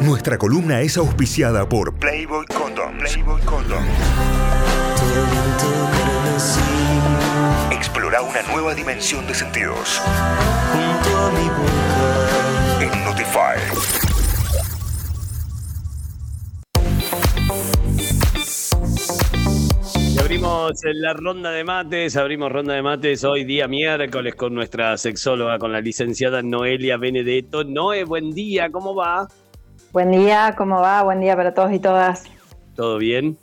Nuestra columna es auspiciada por Playboy Condom. Playboy Condom. Explora una nueva dimensión de sentidos. En Notify. Abrimos la ronda de mates, abrimos ronda de mates hoy día miércoles con nuestra sexóloga, con la licenciada Noelia Benedetto. Noé, buen día, ¿cómo va? Buen día, ¿cómo va? Buen día para todos y todas. ¿Todo bien?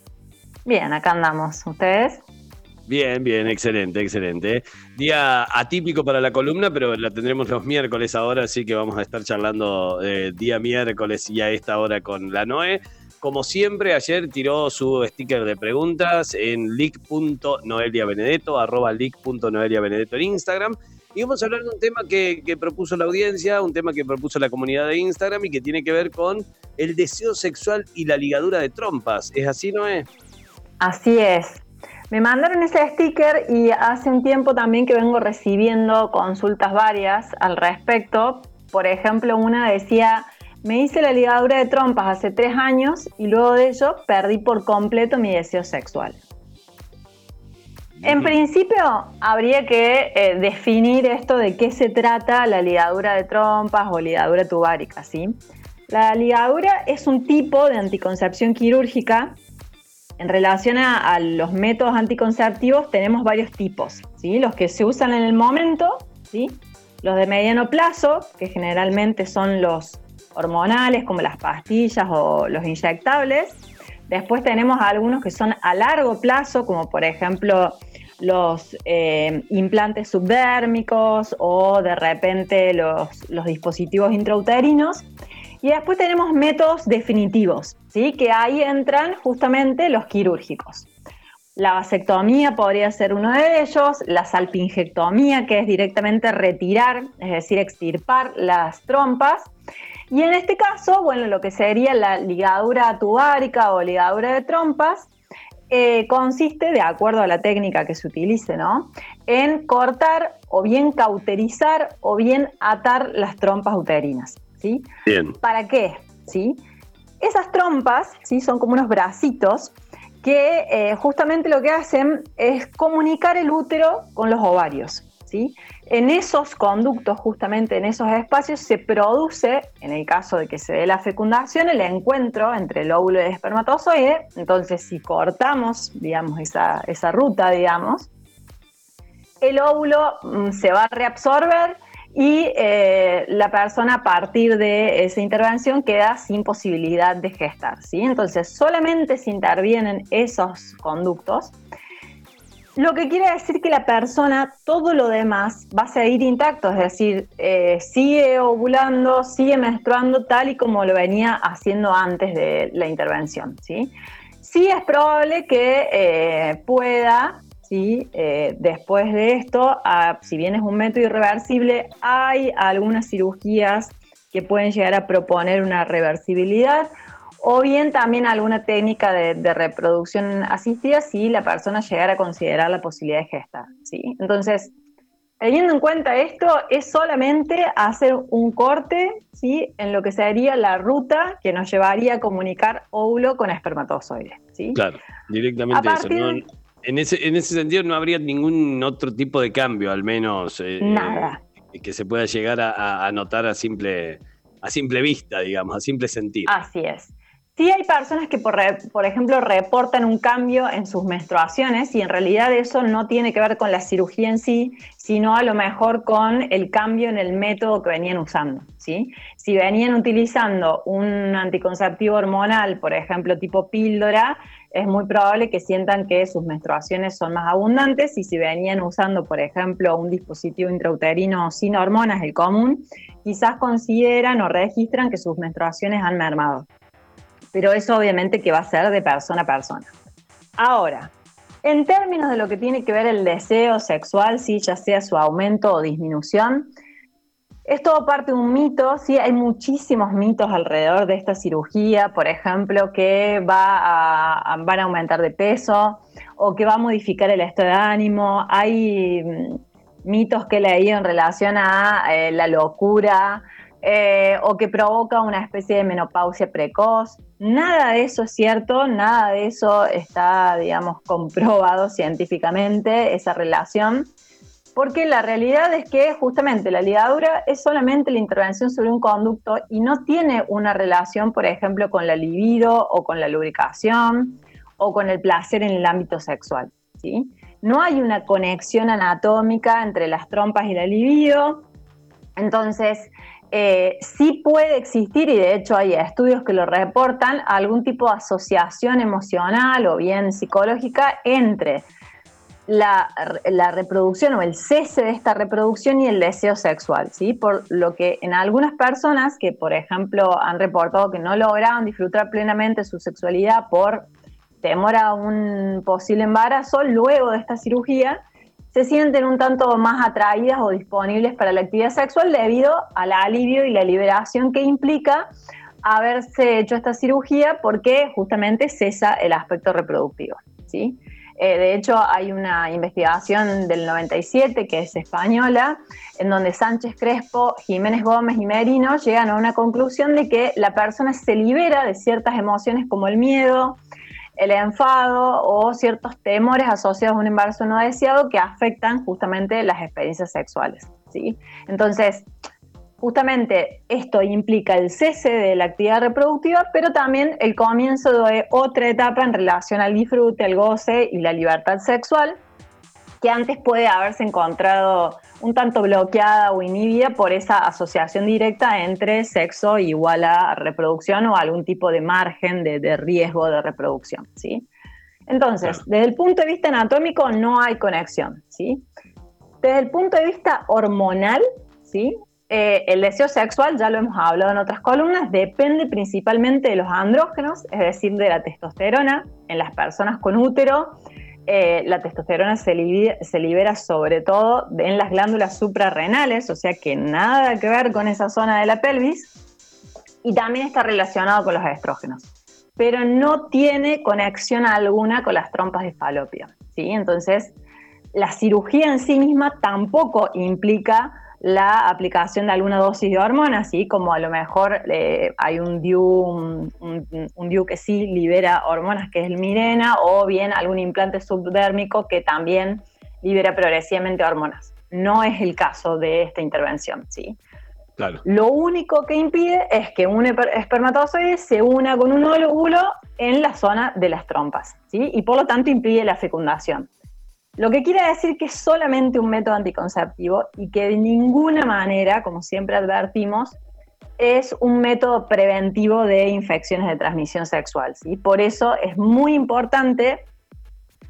Bien, acá andamos. ¿Ustedes? Bien, bien, excelente, excelente. Día atípico para la columna, pero la tendremos los miércoles ahora, así que vamos a estar charlando eh, día miércoles y a esta hora con la Noé. Como siempre, ayer tiró su sticker de preguntas en leak.noeliabenedetto, arroba leak.noeliabenedetto en Instagram. Y vamos a hablar de un tema que, propuso la audiencia, un tema que propuso la comunidad de Instagram y que tiene que ver con el deseo sexual y la ligadura de trompas. ¿Es así, Noé? Así es. Me mandaron ese sticker y hace un tiempo también que vengo recibiendo consultas varias al respecto. Por ejemplo, una decía, me hice la ligadura de trompas hace tres años y luego de ello perdí por completo mi deseo sexual. En principio, habría que eh, definir esto de qué se trata la ligadura de trompas o ligadura tubárica, ¿sí? La ligadura es un tipo de anticoncepción quirúrgica. En relación a, los métodos anticonceptivos tenemos varios tipos, ¿sí? Los que se usan en el momento, ¿sí? Los de mediano plazo, que generalmente son los hormonales, como las pastillas o los inyectables. Después tenemos algunos que son a largo plazo, como por ejemplo los eh, implantes subdérmicos o de repente los, dispositivos intrauterinos. Y después tenemos métodos definitivos, ¿sí? que ahí entran justamente los quirúrgicos. La vasectomía podría ser uno de ellos, la salpingectomía, que es directamente retirar, es decir, extirpar las trompas. Y en este caso, bueno, lo que sería la ligadura tubárica o ligadura de trompas, eh, consiste, de acuerdo a la técnica que se utilice, ¿no? En cortar o bien cauterizar o bien atar las trompas uterinas, ¿sí? Bien. ¿Para qué? ¿Sí? Esas trompas, ¿sí? Son como unos bracitos que eh, justamente lo que hacen es comunicar el útero con los ovarios, En esos conductos, justamente en esos espacios, se produce, en el caso de que se dé la fecundación, el encuentro entre el óvulo y el espermatozoide. Entonces, si cortamos, digamos, esa, ruta, digamos, el óvulo mm, se va a reabsorber y eh, la persona a partir de esa intervención queda sin posibilidad de gestar. ¿sí? Entonces, solamente se intervienen esos conductos lo que quiere decir que la persona, todo lo demás va a seguir intacto, es decir, eh, sigue ovulando, sigue menstruando tal y como lo venía haciendo antes de la intervención. Sí, sí es probable que eh, pueda, ¿sí? Eh, después de esto, si bien es un método irreversible, hay algunas cirugías que pueden llegar a proponer una reversibilidad o bien también alguna técnica de, reproducción asistida si la persona llegara a considerar la posibilidad de gestar. ¿sí? Entonces, teniendo en cuenta esto, es solamente hacer un corte ¿sí? en lo que sería la ruta que nos llevaría a comunicar óvulo con espermatozoide. ¿sí? Claro, directamente eso. en, ese, en ese sentido no habría ningún otro tipo de cambio, al menos. Eh, Nada. Eh, que se pueda llegar a, a notar a simple, a simple vista, digamos, a simple sentir. Así es. Sí hay personas que, por, por, ejemplo, reportan un cambio en sus menstruaciones y en realidad eso no tiene que ver con la cirugía en sí, sino a lo mejor con el cambio en el método que venían usando. ¿sí? Si venían utilizando un anticonceptivo hormonal, por ejemplo, tipo píldora, es muy probable que sientan que sus menstruaciones son más abundantes y si venían usando, por ejemplo, un dispositivo intrauterino sin hormonas, el común, quizás consideran o registran que sus menstruaciones han mermado pero eso obviamente que va a ser de persona a persona. Ahora, en términos de lo que tiene que ver el deseo sexual, si ya sea su aumento o disminución, es todo parte de un mito, sí, hay muchísimos mitos alrededor de esta cirugía, por ejemplo, que va a, van a aumentar de peso o que va a modificar el estado de ánimo. Hay mm, mitos que he leído en relación a eh, la locura eh, o que provoca una especie de menopausia precoz. Nada de eso es cierto, nada de eso está, digamos, comprobado científicamente, esa relación, porque la realidad es que justamente la ligadura es solamente la intervención sobre un conducto y no tiene una relación, por ejemplo, con la libido o con la lubricación o con el placer en el ámbito sexual. ¿sí? No hay una conexión anatómica entre las trompas y la libido. Entonces, eh, sí puede existir, y de hecho hay estudios que lo reportan, algún tipo de asociación emocional o bien psicológica entre la, reproducción o el cese de esta reproducción y el deseo sexual, ¿sí? Por lo que en algunas personas que, por ejemplo, han reportado que no lograban disfrutar plenamente su sexualidad por temor a un posible embarazo, luego de esta cirugía, se sienten un tanto más atraídas o disponibles para la actividad sexual debido al alivio y la liberación que implica haberse hecho esta cirugía porque justamente cesa el aspecto reproductivo. ¿sí? Eh, de hecho, hay una investigación del 97 que es española, en donde Sánchez Crespo, Jiménez Gómez y Merino llegan a una conclusión de que la persona se libera de ciertas emociones como el miedo, el enfado o ciertos temores asociados a un embarazo no deseado que afectan justamente las experiencias sexuales. ¿sí? Entonces, justamente esto implica el cese de la actividad reproductiva, pero también el comienzo de otra etapa en relación al disfrute, al goce y la libertad sexual, que antes puede haberse encontrado un tanto bloqueada o inhibida por esa asociación directa entre sexo igual a reproducción o algún tipo de margen de, riesgo de reproducción, ¿sí? Entonces, desde el punto de vista anatómico no hay conexión, ¿sí? Desde el punto de vista hormonal, ¿sí? Eh, el deseo sexual, ya lo hemos hablado en otras columnas, depende principalmente de los andrógenos, es decir, de la testosterona en las personas con útero eh, la testosterona se libera, sobre todo en las glándulas suprarrenales, o sea que nada que ver con esa zona de la pelvis, y también está relacionado con los estrógenos, pero no tiene conexión alguna con las trompas de falopio. ¿sí? Entonces, la cirugía en sí misma tampoco implica la aplicación de alguna dosis de hormonas, así como a lo mejor eh, hay un DIU, un, que sí libera hormonas, que es el Mirena, o bien algún implante subdérmico que también libera progresivamente hormonas. No es el caso de esta intervención, ¿sí? Claro. Lo único que impide es que un espermatozoide se una con un óvulo en la zona de las trompas, ¿sí? Y por lo tanto impide la fecundación. Lo que quiere decir que es solamente un método anticonceptivo y que de ninguna manera, como siempre advertimos, es un método preventivo de infecciones de transmisión sexual. ¿sí? Por eso es muy importante,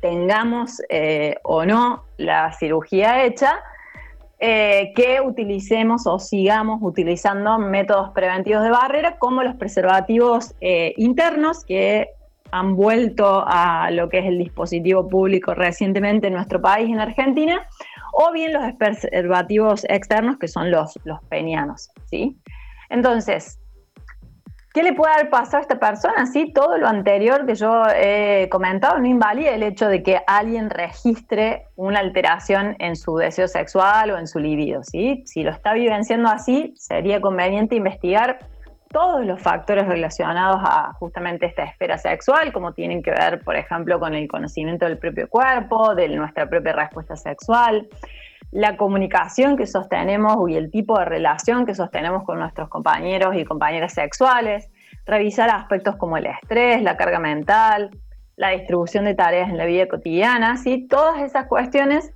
tengamos eh, o no la cirugía hecha, eh, que utilicemos o sigamos utilizando métodos preventivos de barrera como los preservativos eh, internos, que han vuelto a lo que es el dispositivo público recientemente en nuestro país, en Argentina, o bien los preservativos externos, que son los, los penianos, ¿sí? Entonces, ¿qué le puede haber pasado a esta persona? Sí, todo lo anterior que yo he comentado no invalida el hecho de que alguien registre una alteración en su deseo sexual o en su libido, ¿sí? Si lo está vivenciando así, sería conveniente investigar todos los factores relacionados a justamente esta esfera sexual, como tienen que ver, por ejemplo, con el conocimiento del propio cuerpo, de nuestra propia respuesta sexual, la comunicación que sostenemos y el tipo de relación que sostenemos con nuestros compañeros y compañeras sexuales, revisar aspectos como el estrés, la carga mental, la distribución de tareas en la vida cotidiana, ¿sí? todas esas cuestiones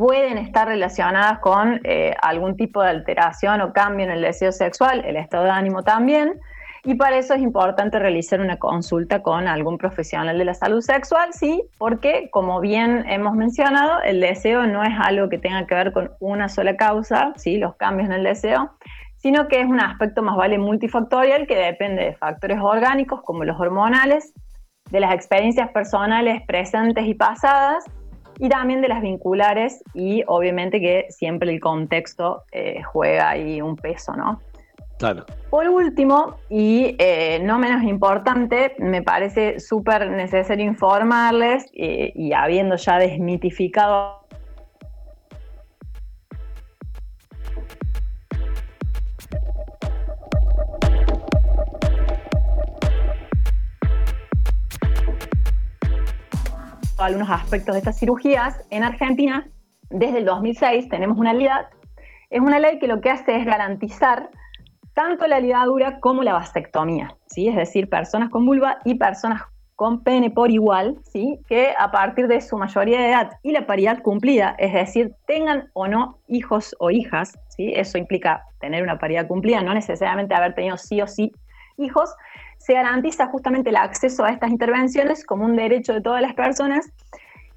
pueden estar relacionadas con eh, algún tipo de alteración o cambio en el deseo sexual, el estado de ánimo también, y para eso es importante realizar una consulta con algún profesional de la salud sexual, sí, porque como bien hemos mencionado, el deseo no es algo que tenga que ver con una sola causa, sí, los cambios en el deseo, sino que es un aspecto más vale multifactorial que depende de factores orgánicos como los hormonales, de las experiencias personales presentes y pasadas, y también de las vinculares y obviamente que siempre el contexto eh, juega ahí un peso, ¿no? Claro. Por último, y eh, no menos importante, me parece súper necesario informarles, eh, y habiendo ya desmitificado algunos aspectos de estas cirugías, en Argentina, desde el 2006, tenemos una ley, es una ley que lo que hace es garantizar tanto la ligadura como la vasectomía, ¿sí? es decir, personas con vulva y personas con pene por igual, ¿sí? que a partir de su mayoría de edad y la paridad cumplida, es decir, tengan o no hijos o hijas, ¿sí? eso implica tener una paridad cumplida, no necesariamente haber tenido sí o sí hijos, se garantiza justamente el acceso a estas intervenciones como un derecho de todas las personas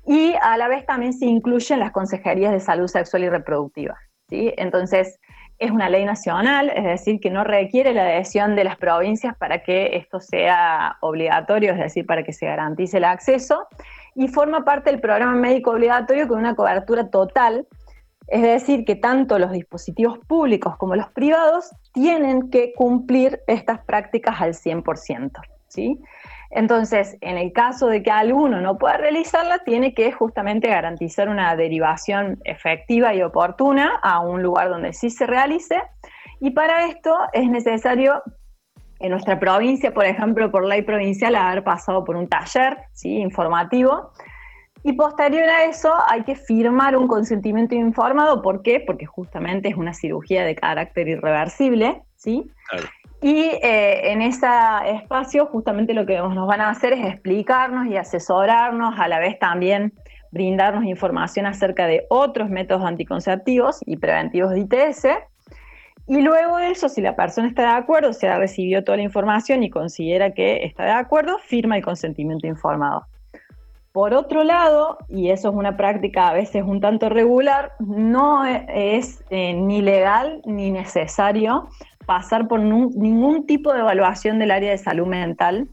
y a la vez también se incluyen las consejerías de salud sexual y reproductiva. ¿sí? Entonces, es una ley nacional, es decir, que no requiere la adhesión de las provincias para que esto sea obligatorio, es decir, para que se garantice el acceso, y forma parte del programa médico obligatorio con una cobertura total, es decir, que tanto los dispositivos públicos como los privados tienen que cumplir estas prácticas al 100%. ¿sí? Entonces, en el caso de que alguno no pueda realizarla, tiene que justamente garantizar una derivación efectiva y oportuna a un lugar donde sí se realice. Y para esto es necesario, en nuestra provincia, por ejemplo, por ley provincial, haber pasado por un taller ¿sí? informativo. Y posterior a eso hay que firmar un consentimiento informado. ¿Por qué? Porque justamente es una cirugía de carácter irreversible. ¿sí? Claro. Y eh, en ese espacio justamente lo que nos van a hacer es explicarnos y asesorarnos, a la vez también brindarnos información acerca de otros métodos anticonceptivos y preventivos de ITS. Y luego de eso, si la persona está de acuerdo, se ha recibido toda la información y considera que está de acuerdo, firma el consentimiento informado. Por otro lado, y eso es una práctica a veces un tanto regular, no es eh, ni legal ni necesario pasar por ningún tipo de evaluación del área de salud mental,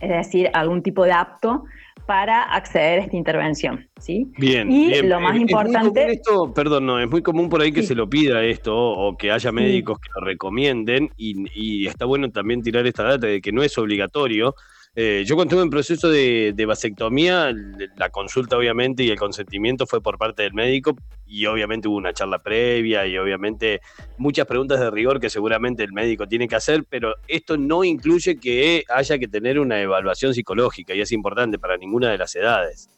es decir, algún tipo de apto para acceder a esta intervención, ¿sí? Bien. Y lo más importante. esto, perdón, no, es muy común por ahí que se lo pida esto o que haya médicos que lo recomienden y, y, está bueno también tirar esta data de que no es obligatorio, eh, yo cuando estuve en proceso de, vasectomía, la consulta obviamente y el consentimiento fue por parte del médico y obviamente hubo una charla previa y obviamente muchas preguntas de rigor que seguramente el médico tiene que hacer, pero esto no incluye que haya que tener una evaluación psicológica y es importante para ninguna de las edades.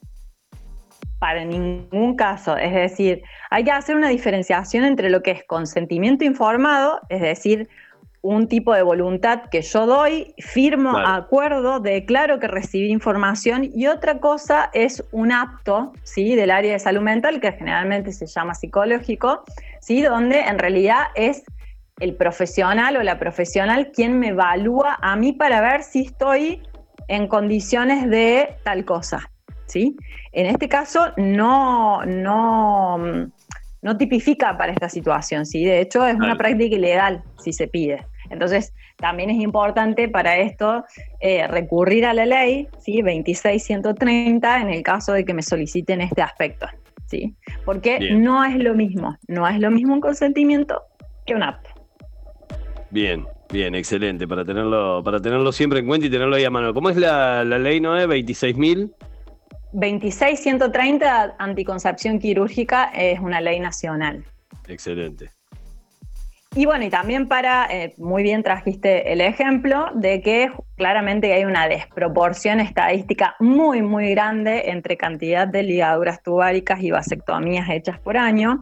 Para ningún caso, es decir, hay que hacer una diferenciación entre lo que es consentimiento informado, es decir, un tipo de voluntad que yo doy, firmo acuerdo, declaro que recibí información y otra cosa es un apto ¿sí? del área de salud mental que generalmente se llama psicológico, ¿sí? donde en realidad es el profesional o la profesional quien me evalúa a mí para ver si estoy en condiciones de tal cosa. ¿sí? En este caso no, no, no tipifica para esta situación, ¿sí? de hecho es una práctica ilegal si se pide. Entonces, también es importante para esto eh, recurrir a la ley ¿sí? 26130 en el caso de que me soliciten este aspecto. ¿sí? Porque no es lo mismo, no es lo mismo un consentimiento que un apto. Bien, bien, excelente, para tenerlo, para tenerlo siempre en cuenta y tenerlo ahí a mano. ¿Cómo es la, la ley, Noé? ¿26.000? 26130, anticoncepción quirúrgica, es una ley nacional. Excelente. Y bueno, y también para, eh, muy bien trajiste el ejemplo de que claramente hay una desproporción estadística muy, muy grande entre cantidad de ligaduras tubáricas y vasectomías hechas por año.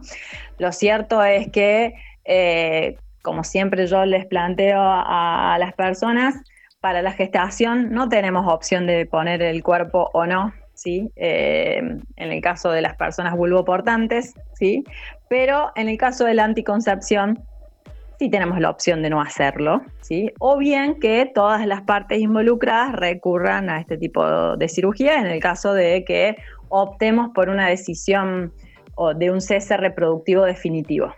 Lo cierto es que, eh, como siempre yo les planteo a, las personas, para la gestación no tenemos opción de poner el cuerpo o no, ¿sí? Eh, en el caso de las personas vulvoportantes, ¿sí? Pero en el caso de la anticoncepción, sí tenemos la opción de no hacerlo, ¿sí? O bien que todas las partes involucradas recurran a este tipo de cirugía en el caso de que optemos por una decisión o de un cese reproductivo definitivo.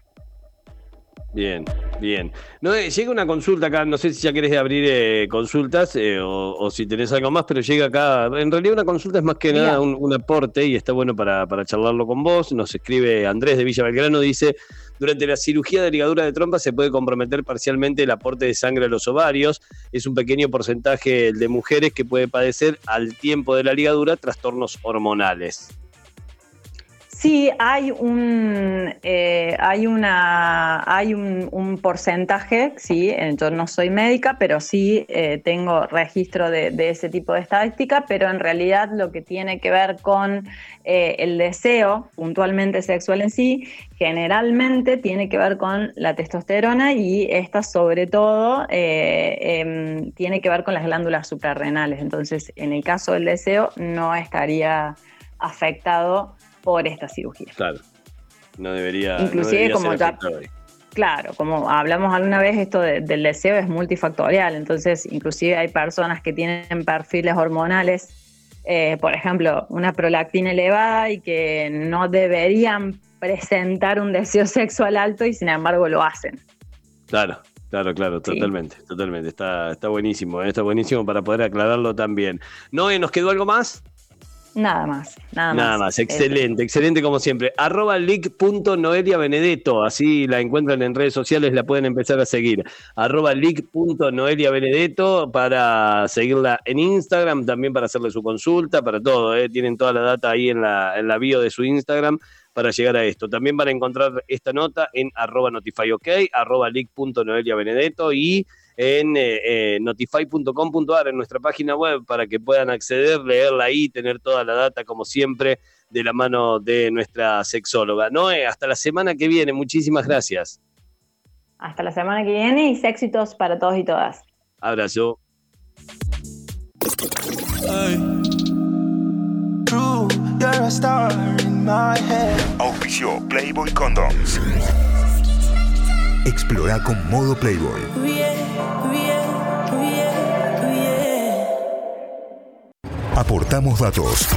Bien, bien. No, eh, llega una consulta acá, no sé si ya querés abrir eh, consultas eh, o, si tenés algo más, pero llega acá. En realidad una consulta es más que nada un, aporte y está bueno para, para charlarlo con vos. Nos escribe Andrés de Villa Belgrano, dice, durante la cirugía de ligadura de trompa se puede comprometer parcialmente el aporte de sangre a los ovarios. Es un pequeño porcentaje de mujeres que puede padecer al tiempo de la ligadura trastornos hormonales. Sí, hay un, eh, hay una, hay un, porcentaje, sí, eh, yo no soy médica, pero sí eh, tengo registro de, ese tipo de estadística, pero en realidad lo que tiene que ver con el deseo, puntualmente sexual en sí, generalmente tiene que ver con la testosterona y esta sobre todo em, tiene que ver con las glándulas suprarrenales. Entonces, en el caso del deseo, no estaría afectado por esta cirugía. Claro, no debería. Inclusive como ya, claro, como hablamos alguna vez, esto del deseo es multifactorial, entonces inclusive hay personas que tienen perfiles hormonales, eh, por ejemplo, una prolactina elevada y que no deberían presentar un deseo sexual alto y sin embargo lo hacen. Claro, Claro, claro, totalmente, totalmente. Está, está buenísimo, eh, está buenísimo para poder aclararlo también. Noé, ¿nos quedó algo más? Nada más, nada, más. Nada más, excelente, excelente como siempre. Arroba leak.noelia Benedetto, así la encuentran en redes sociales, la pueden empezar a seguir. Arroba leak.noelia Benedetto para seguirla en Instagram, también para hacerle su consulta, para todo, ¿eh? tienen toda la data ahí en la, en la bio de su Instagram para llegar a esto. También van a encontrar esta nota en arroba notifyok, arroba leak.noelia Benedetto y en eh, eh, notify.com.ar, en nuestra página web, para que puedan acceder, leerla ahí, tener toda la data, como siempre, de la mano de nuestra sexóloga. Noé, hasta la semana que viene. Muchísimas gracias. Hasta la semana que viene y éxitos para todos y todas. Abrazo. Auspicio Playboy Condoms. Explora con modo Playboy. Aportamos datos.